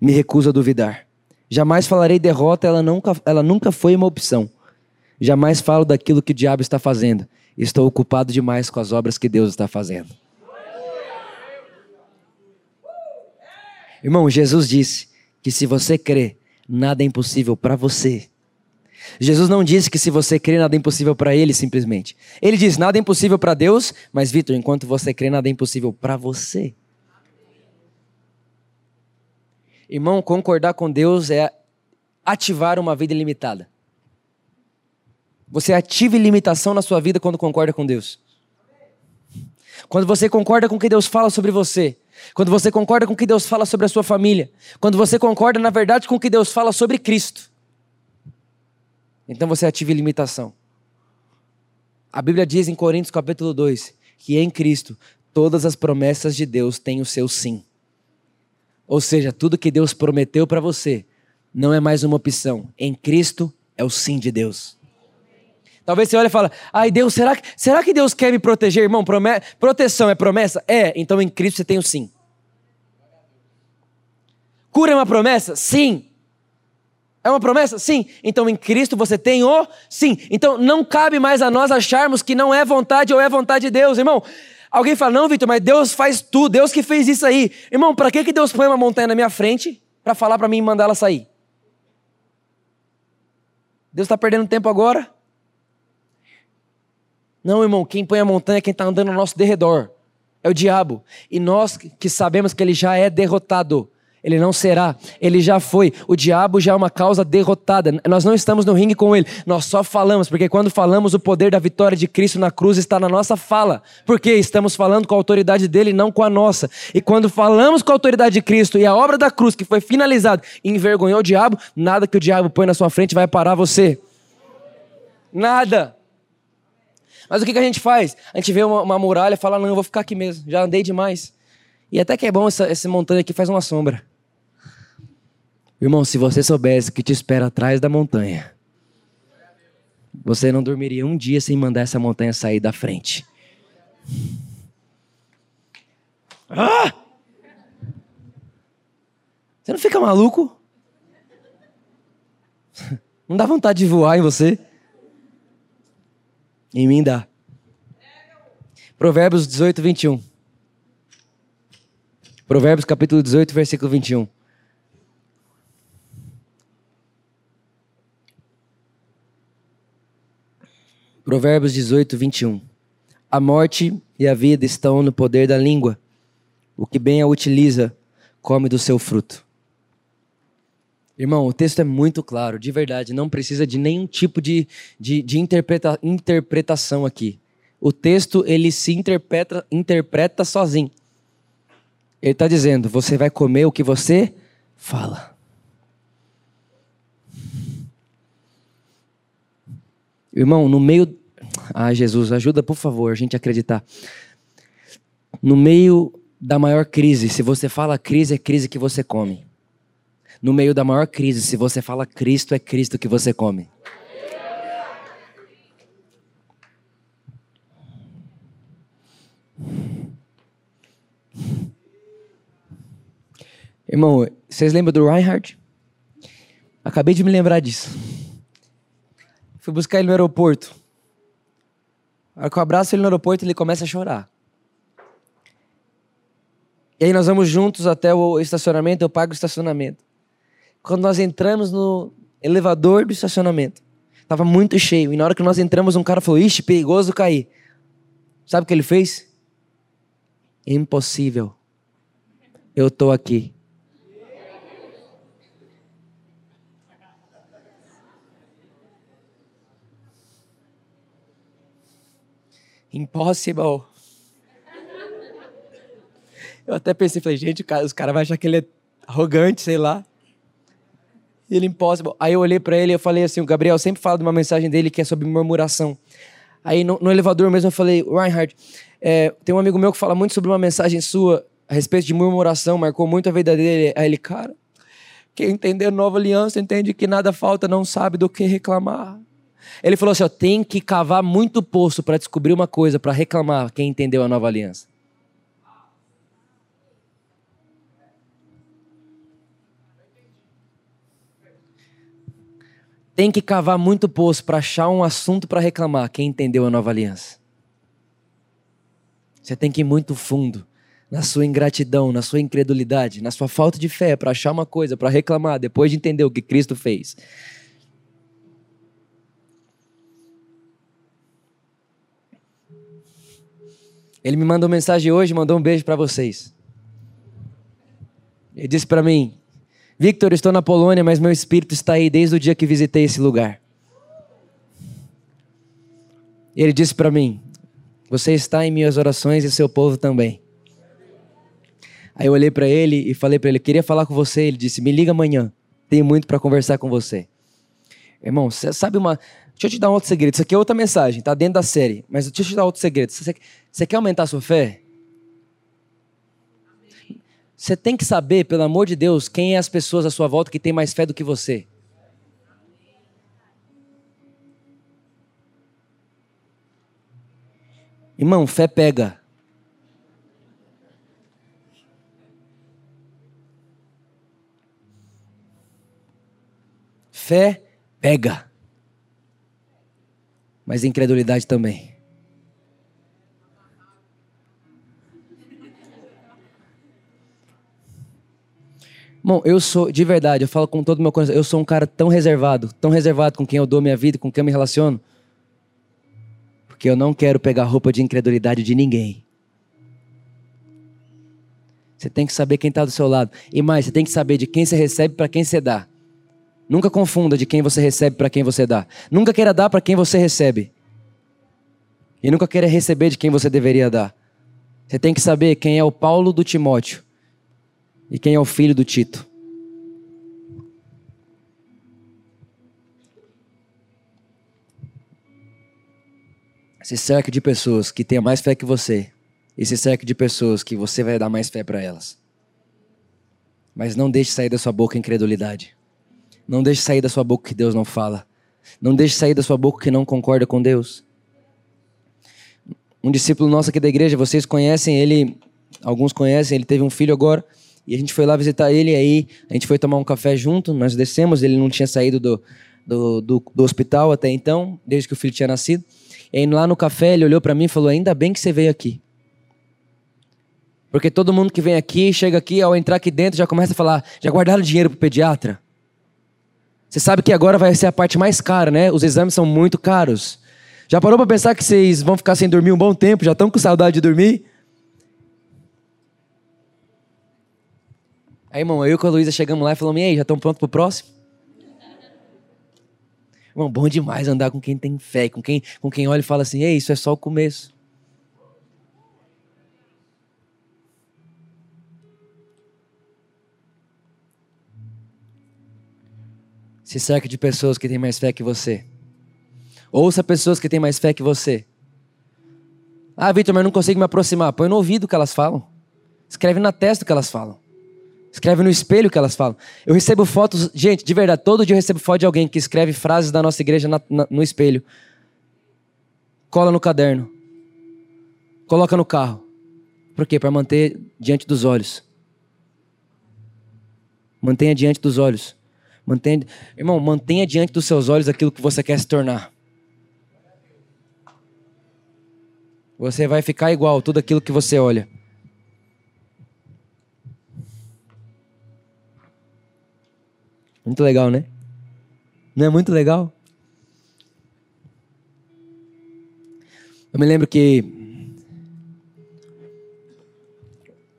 me recuso a duvidar. Jamais falarei derrota, ela nunca, ela nunca foi uma opção. Jamais falo daquilo que o diabo está fazendo. Estou ocupado demais com as obras que Deus está fazendo. Irmão, Jesus disse que se você crê, nada é impossível para você. Jesus não disse que se você crê, nada é impossível para ele, simplesmente. Ele diz: nada é impossível para Deus, mas, Vitor, enquanto você crê, nada é impossível para você. Irmão, concordar com Deus é ativar uma vida ilimitada. Você ativa ilimitação na sua vida quando concorda com Deus. Quando você concorda com o que Deus fala sobre você. Quando você concorda com o que Deus fala sobre a sua família. Quando você concorda, na verdade, com o que Deus fala sobre Cristo. Então você ativa ilimitação. A Bíblia diz em Coríntios capítulo 2 que em Cristo todas as promessas de Deus têm o seu sim. Ou seja, tudo que Deus prometeu para você não é mais uma opção. Em Cristo é o sim de Deus. Talvez você olhe e fale, ai Deus, será que, será que Deus quer me proteger, irmão? Prome proteção é promessa? É, então em Cristo você tem o sim. Cura é uma promessa? Sim. É uma promessa? Sim. Então em Cristo você tem o sim. Então não cabe mais a nós acharmos que não é vontade ou é vontade de Deus, irmão. Alguém fala, não, Vitor, mas Deus faz tudo, Deus que fez isso aí. Irmão, para que, que Deus põe uma montanha na minha frente para falar para mim e mandar ela sair? Deus está perdendo tempo agora? Não, irmão, quem põe a montanha é quem está andando ao nosso derredor. É o diabo. E nós que sabemos que ele já é derrotado, ele não será, ele já foi. O diabo já é uma causa derrotada. Nós não estamos no ringue com ele, nós só falamos, porque quando falamos, o poder da vitória de Cristo na cruz está na nossa fala. Porque estamos falando com a autoridade dele, não com a nossa. E quando falamos com a autoridade de Cristo e a obra da cruz que foi finalizada envergonhou o diabo, nada que o diabo põe na sua frente vai parar você. Nada. Mas o que, a gente faz? A gente vê uma, uma muralha e fala: não, eu vou ficar aqui mesmo, já andei demais. E até que é bom essa, essa montanha aqui faz uma sombra. Irmão, se você soubesse que te espera atrás da montanha, você não dormiria um dia sem mandar essa montanha sair da frente. Ah! Você não fica maluco? Não dá vontade de voar em você? Em mim dá. Provérbios 18, 21. Provérbios capítulo 18, versículo 21. Provérbios 18, 21. A morte e a vida estão no poder da língua. O que bem a utiliza, come do seu fruto. Irmão, o texto é muito claro, de verdade, não precisa de nenhum tipo de, de, de interpreta, interpretação aqui. O texto, ele se interpreta, interpreta sozinho. Ele está dizendo: você vai comer o que você fala. Irmão, no meio. Ah, Jesus, ajuda, por favor, a gente acreditar. No meio da maior crise, se você fala crise, é crise que você come. No meio da maior crise, se você fala Cristo, é Cristo que você come. Irmão, vocês lembram do Reinhardt? Acabei de me lembrar disso. Fui buscar ele no aeroporto. Aí que eu abraço ele no aeroporto, ele começa a chorar. E aí nós vamos juntos até o estacionamento, eu pago o estacionamento. quando nós entramos no elevador do estacionamento. Tava muito cheio. E na hora que nós entramos, um cara falou: Ixi, perigoso cair. Sabe o que ele fez? Impossível. Eu tô aqui. Impossible. Eu até pensei, falei, gente, os caras vão achar que ele é arrogante, sei lá. Ele impossible. Aí eu olhei para ele e eu falei assim, o Gabriel sempre fala de uma mensagem dele que é sobre murmuração. Aí no, no elevador mesmo eu falei, Reinhard, é, tem um amigo meu que fala muito sobre uma mensagem sua a respeito de murmuração, marcou muito a vida dele. Aí ele, cara, quem entender nova aliança entende que nada falta, não sabe do que reclamar. Ele falou assim: ó, tem que cavar muito poço para descobrir uma coisa, para reclamar quem entendeu a nova aliança. Tem que cavar muito poço para achar um assunto para reclamar quem entendeu a nova aliança. Você tem que ir muito fundo na sua ingratidão, na sua incredulidade, na sua falta de fé para achar uma coisa, para reclamar depois de entender o que Cristo fez. Ele me mandou mensagem hoje, mandou um beijo para vocês. Ele disse para mim: Victor, estou na Polônia, mas meu espírito está aí desde o dia que visitei esse lugar. Ele disse para mim: Você está em minhas orações e seu povo também. Aí eu olhei para ele e falei para ele: Queria falar com você. Ele disse: Me liga amanhã. Tenho muito para conversar com você. Irmão, sabe uma. Deixa eu te dar um outro segredo. Isso aqui é outra mensagem, tá dentro da série. Mas deixa eu te dar outro segredo. Você, você quer aumentar a sua fé? Você tem que saber, pelo amor de Deus, quem é as pessoas à sua volta que tem mais fé do que você. Irmão, fé pega. Fé pega. Mas incredulidade também. Bom, eu sou, de verdade, eu falo com todo o meu coração, eu sou um cara tão reservado, tão reservado com quem eu dou minha vida, com quem eu me relaciono. Porque eu não quero pegar roupa de incredulidade de ninguém. Você tem que saber quem está do seu lado. E mais, você tem que saber de quem você recebe para quem você dá. Nunca confunda de quem você recebe para quem você dá. Nunca queira dar para quem você recebe. E nunca queira receber de quem você deveria dar. Você tem que saber quem é o Paulo do Timóteo e quem é o filho do Tito. Se cerque de pessoas que tenham mais fé que você. E se cerque de pessoas que você vai dar mais fé para elas. Mas não deixe sair da sua boca incredulidade. Não deixe sair da sua boca que Deus não fala. Não deixe sair da sua boca que não concorda com Deus. Um discípulo nosso aqui da igreja, vocês conhecem ele, alguns conhecem, ele teve um filho agora, e a gente foi lá visitar ele, aí a gente foi tomar um café junto, nós descemos, ele não tinha saído do, do, do, do hospital até então, desde que o filho tinha nascido. E aí lá no café ele olhou para mim e falou: Ainda bem que você veio aqui. Porque todo mundo que vem aqui, chega aqui, ao entrar aqui dentro, já começa a falar: Já guardaram dinheiro pro pediatra? Você sabe que agora vai ser a parte mais cara, né? Os exames são muito caros. Já parou para pensar que vocês vão ficar sem dormir um bom tempo? Já estão com saudade de dormir? Aí, irmão, eu e a Luísa chegamos lá e falamos: e aí, já estão prontos pro próximo? Irmão, bom demais andar com quem tem fé, com quem, com quem olha e fala assim: ei, isso é só o começo. Se cerque de pessoas que têm mais fé que você. Ouça pessoas que têm mais fé que você. Ah, Vitor, mas eu não consigo me aproximar. Põe no ouvido o que elas falam. Escreve na testa o que elas falam. Escreve no espelho o que elas falam. Eu recebo fotos, gente, de verdade, todo dia eu recebo foto de alguém que escreve frases da nossa igreja na, na, no espelho. Cola no caderno. Coloca no carro. Por quê? Para manter diante dos olhos. Mantenha diante dos olhos. Mantenha, irmão, mantenha diante dos seus olhos aquilo que você quer se tornar. Você vai ficar igual tudo aquilo que você olha. Muito legal, né? Não é muito legal? Eu me lembro que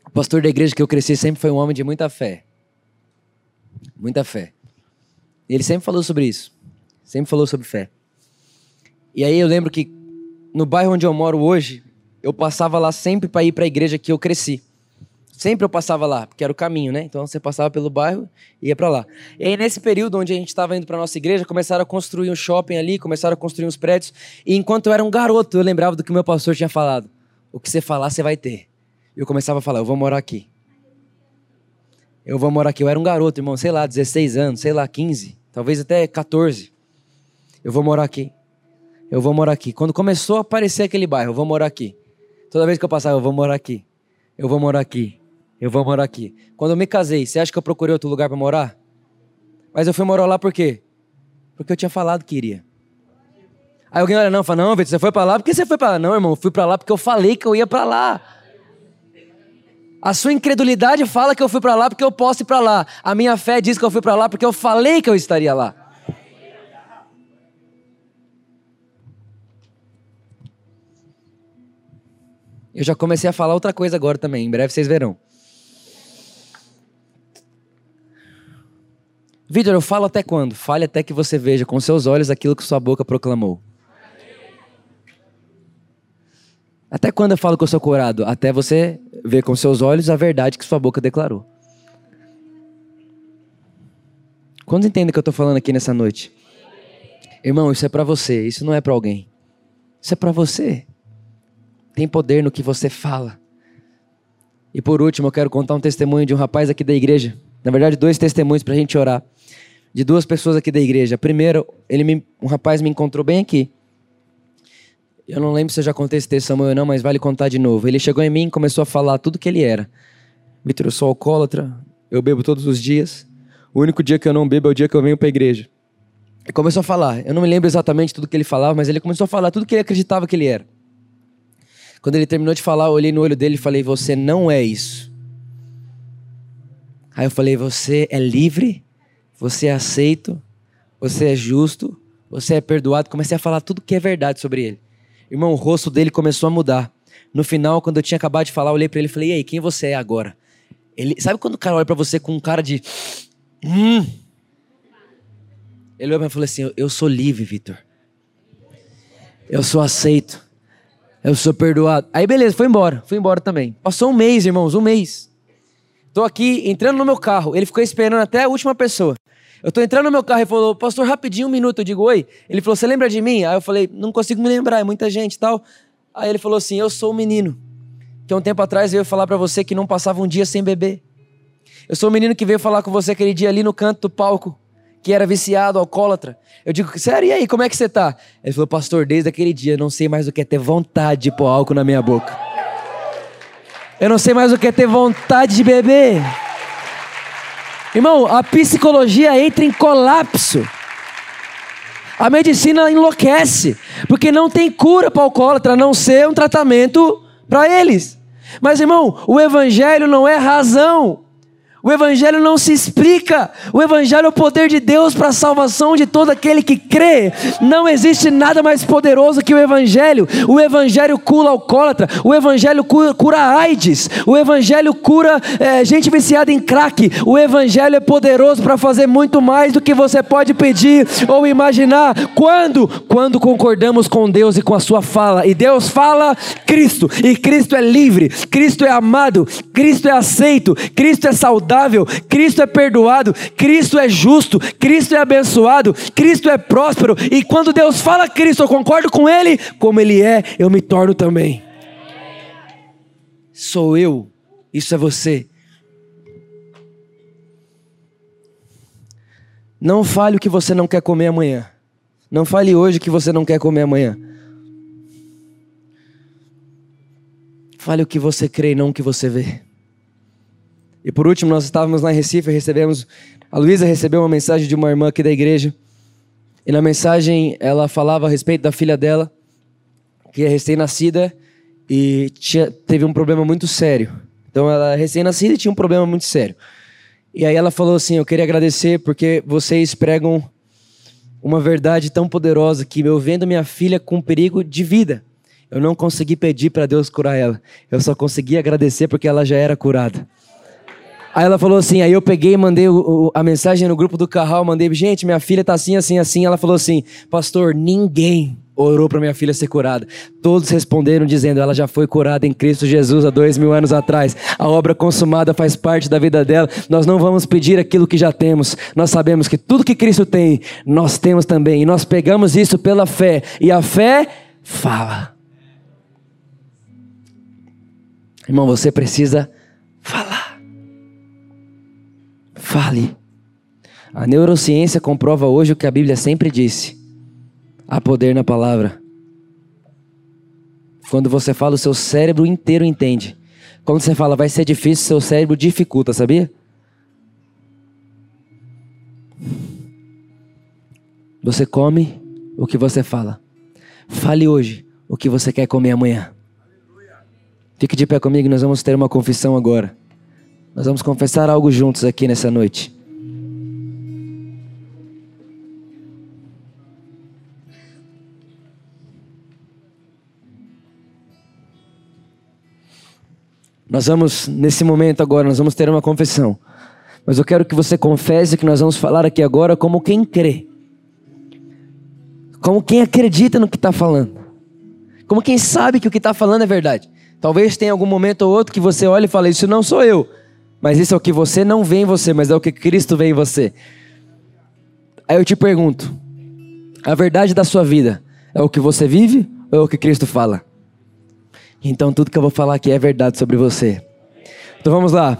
o pastor da igreja que eu cresci sempre foi um homem de muita fé. Muita fé. Ele sempre falou sobre isso. Sempre falou sobre fé. E aí eu lembro que no bairro onde eu moro hoje, eu passava lá sempre para ir para a igreja que eu cresci. Sempre eu passava lá, porque era o caminho, né? Então você passava pelo bairro e ia para lá. E aí nesse período onde a gente estava indo para nossa igreja, começaram a construir um shopping ali, começaram a construir uns prédios. E enquanto eu era um garoto, eu lembrava do que o meu pastor tinha falado. O que você falar, você vai ter. Eu começava a falar, eu vou morar aqui. Eu vou morar aqui. Eu era um garoto, irmão, sei lá, 16 anos, sei lá, 15, talvez até 14. Eu vou morar aqui. Eu vou morar aqui. Quando começou a aparecer aquele bairro, eu vou morar aqui. Toda vez que eu passava, eu vou morar aqui. Eu vou morar aqui. Eu vou morar aqui. Quando eu me casei, você acha que eu procurei outro lugar para morar? Mas eu fui morar lá por quê? Porque eu tinha falado que iria. Aí alguém olha, não, fala, não, Vitor, você foi para lá? Por que você foi para lá? Não, irmão, eu fui para lá porque eu falei que eu ia para lá. A sua incredulidade fala que eu fui para lá porque eu posso ir para lá. A minha fé diz que eu fui para lá porque eu falei que eu estaria lá. Eu já comecei a falar outra coisa agora também, em breve vocês verão. Vitor, eu falo até quando? Fale até que você veja com seus olhos aquilo que sua boca proclamou. Até quando eu falo que eu sou curado? Até você ver com seus olhos a verdade que sua boca declarou. Quantos entendem o que eu estou falando aqui nessa noite? Irmão, isso é para você, isso não é para alguém. Isso é para você. Tem poder no que você fala. E por último, eu quero contar um testemunho de um rapaz aqui da igreja. Na verdade, dois testemunhos para a gente orar de duas pessoas aqui da igreja. Primeiro, ele me, um rapaz me encontrou bem aqui. Eu não lembro se eu já contei esse testemunho ou não, mas vale contar de novo. Ele chegou em mim e começou a falar tudo que ele era. Vitor, eu sou alcoólatra, eu bebo todos os dias. O único dia que eu não bebo é o dia que eu venho para a igreja. E começou a falar. Eu não me lembro exatamente tudo que ele falava, mas ele começou a falar tudo que ele acreditava que ele era. Quando ele terminou de falar, eu olhei no olho dele e falei: Você não é isso. Aí eu falei: Você é livre você é aceito, você é justo, você é perdoado. Comecei a falar tudo que é verdade sobre ele. Irmão, o rosto dele começou a mudar. No final, quando eu tinha acabado de falar, eu olhei para ele e falei: "E aí, quem você é agora?" Ele, sabe quando o cara olha para você com um cara de hum? Ele olhou para mim e falou assim: "Eu sou livre, Vitor. Eu sou aceito. Eu sou perdoado." Aí beleza, foi embora. Fui embora também. Passou um mês, irmãos, um mês. Tô aqui entrando no meu carro. Ele ficou esperando até a última pessoa. Eu tô entrando no meu carro e falou, pastor, rapidinho, um minuto. Eu digo, oi. Ele falou, você lembra de mim? Aí eu falei, não consigo me lembrar, é muita gente e tal. Aí ele falou assim, eu sou um menino que um tempo atrás veio falar para você que não passava um dia sem beber. Eu sou o menino que veio falar com você aquele dia ali no canto do palco, que era viciado, alcoólatra. Eu digo, sério, e aí, como é que você tá? Ele falou, pastor, desde aquele dia não sei mais o que é ter vontade de pôr álcool na minha boca. Eu não sei mais o que é ter vontade de beber. Irmão, a psicologia entra em colapso. A medicina enlouquece, porque não tem cura para o alcoólatra, a não ser um tratamento para eles. Mas, irmão, o evangelho não é razão. O Evangelho não se explica. O Evangelho é o poder de Deus para a salvação de todo aquele que crê. Não existe nada mais poderoso que o Evangelho. O Evangelho cura alcoólatra. O Evangelho cura, cura AIDS. O Evangelho cura é, gente viciada em crack. O Evangelho é poderoso para fazer muito mais do que você pode pedir ou imaginar. Quando? Quando concordamos com Deus e com a Sua fala. E Deus fala Cristo. E Cristo é livre. Cristo é amado. Cristo é aceito. Cristo é saudável saudável, Cristo é perdoado, Cristo é justo, Cristo é abençoado, Cristo é próspero. E quando Deus fala Cristo, eu concordo com Ele, como Ele é, eu me torno também. Sou eu, isso é você. Não fale o que você não quer comer amanhã. Não fale hoje o que você não quer comer amanhã. Fale o que você crê e não o que você vê. E por último, nós estávamos lá em Recife, recebemos, a Luísa recebeu uma mensagem de uma irmã aqui da igreja. E na mensagem ela falava a respeito da filha dela, que é recém-nascida e tinha, teve um problema muito sério. Então ela é recém-nascida e tinha um problema muito sério. E aí ela falou assim: Eu queria agradecer porque vocês pregam uma verdade tão poderosa que eu vendo minha filha com perigo de vida. Eu não consegui pedir para Deus curar ela. Eu só consegui agradecer porque ela já era curada. Aí ela falou assim, aí eu peguei mandei o, o, a mensagem no grupo do Carral, mandei, gente, minha filha tá assim, assim, assim. Ela falou assim, pastor, ninguém orou para minha filha ser curada. Todos responderam dizendo, ela já foi curada em Cristo Jesus há dois mil anos atrás. A obra consumada faz parte da vida dela. Nós não vamos pedir aquilo que já temos. Nós sabemos que tudo que Cristo tem, nós temos também. E nós pegamos isso pela fé. E a fé fala. Irmão, você precisa falar. Fale. A neurociência comprova hoje o que a Bíblia sempre disse: há poder na palavra. Quando você fala, o seu cérebro inteiro entende. Quando você fala, vai ser difícil, seu cérebro dificulta, sabia? Você come o que você fala. Fale hoje o que você quer comer amanhã. Fique de pé comigo, nós vamos ter uma confissão agora. Nós vamos confessar algo juntos aqui nessa noite. Nós vamos, nesse momento agora, nós vamos ter uma confissão. Mas eu quero que você confesse que nós vamos falar aqui agora como quem crê. Como quem acredita no que está falando. Como quem sabe que o que está falando é verdade. Talvez tenha algum momento ou outro que você olhe e fale: Isso não sou eu. Mas isso é o que você não vê em você, mas é o que Cristo vê em você. Aí eu te pergunto: a verdade da sua vida é o que você vive ou é o que Cristo fala? Então tudo que eu vou falar aqui é verdade sobre você. Então vamos lá.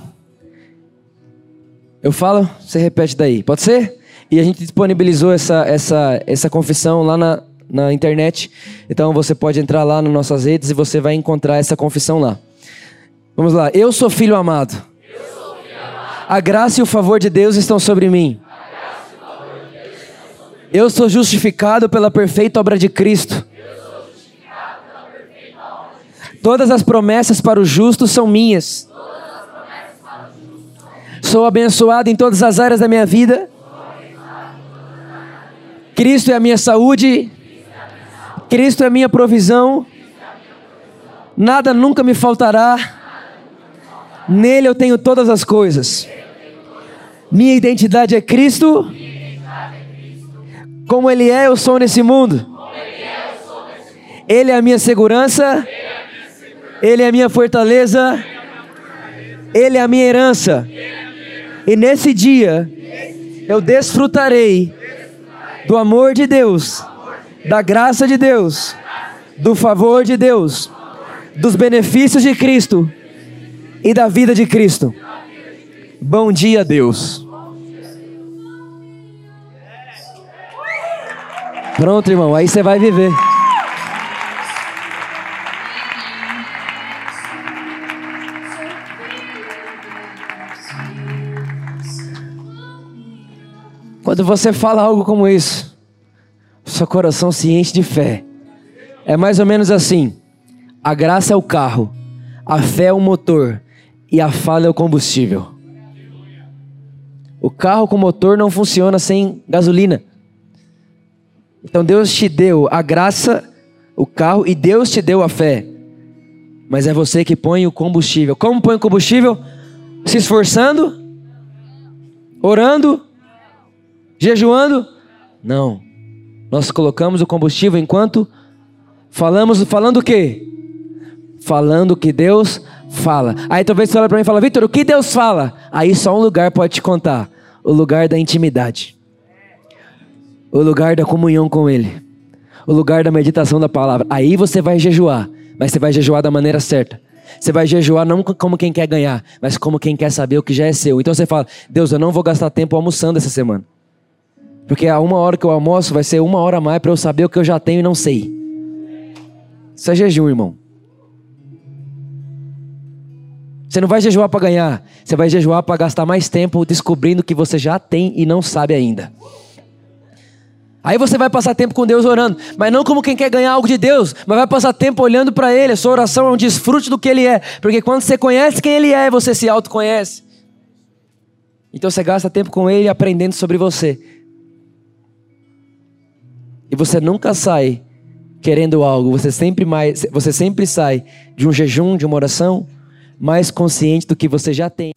Eu falo, você repete daí. Pode ser? E a gente disponibilizou essa, essa, essa confissão lá na, na internet. Então você pode entrar lá nas nossas redes e você vai encontrar essa confissão lá. Vamos lá. Eu sou filho amado. A graça e o favor de Deus estão sobre mim. Eu sou justificado pela perfeita obra de Cristo. Todas as promessas para o justo são minhas. Sou abençoado em todas as áreas da minha vida. Cristo é a minha saúde. Cristo é a minha provisão. Nada nunca me faltará. Nele eu tenho todas as coisas. Minha identidade é Cristo. Como Ele é, eu sou nesse mundo. Ele é a minha segurança. Ele é a minha fortaleza. Ele é a minha herança. E nesse dia eu desfrutarei do amor de Deus, da graça de Deus, do favor de Deus, dos benefícios de Cristo e da vida de Cristo. Bom dia, Deus. Pronto, irmão, aí você vai viver. Quando você fala algo como isso, seu coração se enche de fé. É mais ou menos assim: a graça é o carro, a fé é o motor e a fala é o combustível. O carro com motor não funciona sem gasolina. Então Deus te deu a graça, o carro, e Deus te deu a fé. Mas é você que põe o combustível. Como põe o combustível? Se esforçando? Orando? Jejuando? Não. Nós colocamos o combustível enquanto falamos, falando o quê? Falando que Deus fala. Aí talvez você olha para mim e fala, Vitor, o que Deus fala? Aí só um lugar pode te contar: o lugar da intimidade, o lugar da comunhão com Ele, o lugar da meditação da palavra. Aí você vai jejuar, mas você vai jejuar da maneira certa. Você vai jejuar não como quem quer ganhar, mas como quem quer saber o que já é seu. Então você fala: Deus, eu não vou gastar tempo almoçando essa semana. Porque a uma hora que eu almoço vai ser uma hora a mais para eu saber o que eu já tenho e não sei. Isso é jejum, irmão. Você não vai jejuar para ganhar, você vai jejuar para gastar mais tempo descobrindo o que você já tem e não sabe ainda. Aí você vai passar tempo com Deus orando, mas não como quem quer ganhar algo de Deus, mas vai passar tempo olhando para Ele. A sua oração é um desfrute do que Ele é, porque quando você conhece quem Ele é, você se autoconhece. Então você gasta tempo com ele aprendendo sobre você. E você nunca sai querendo algo, você sempre mais, você sempre sai de um jejum, de uma oração mais consciente do que você já tem.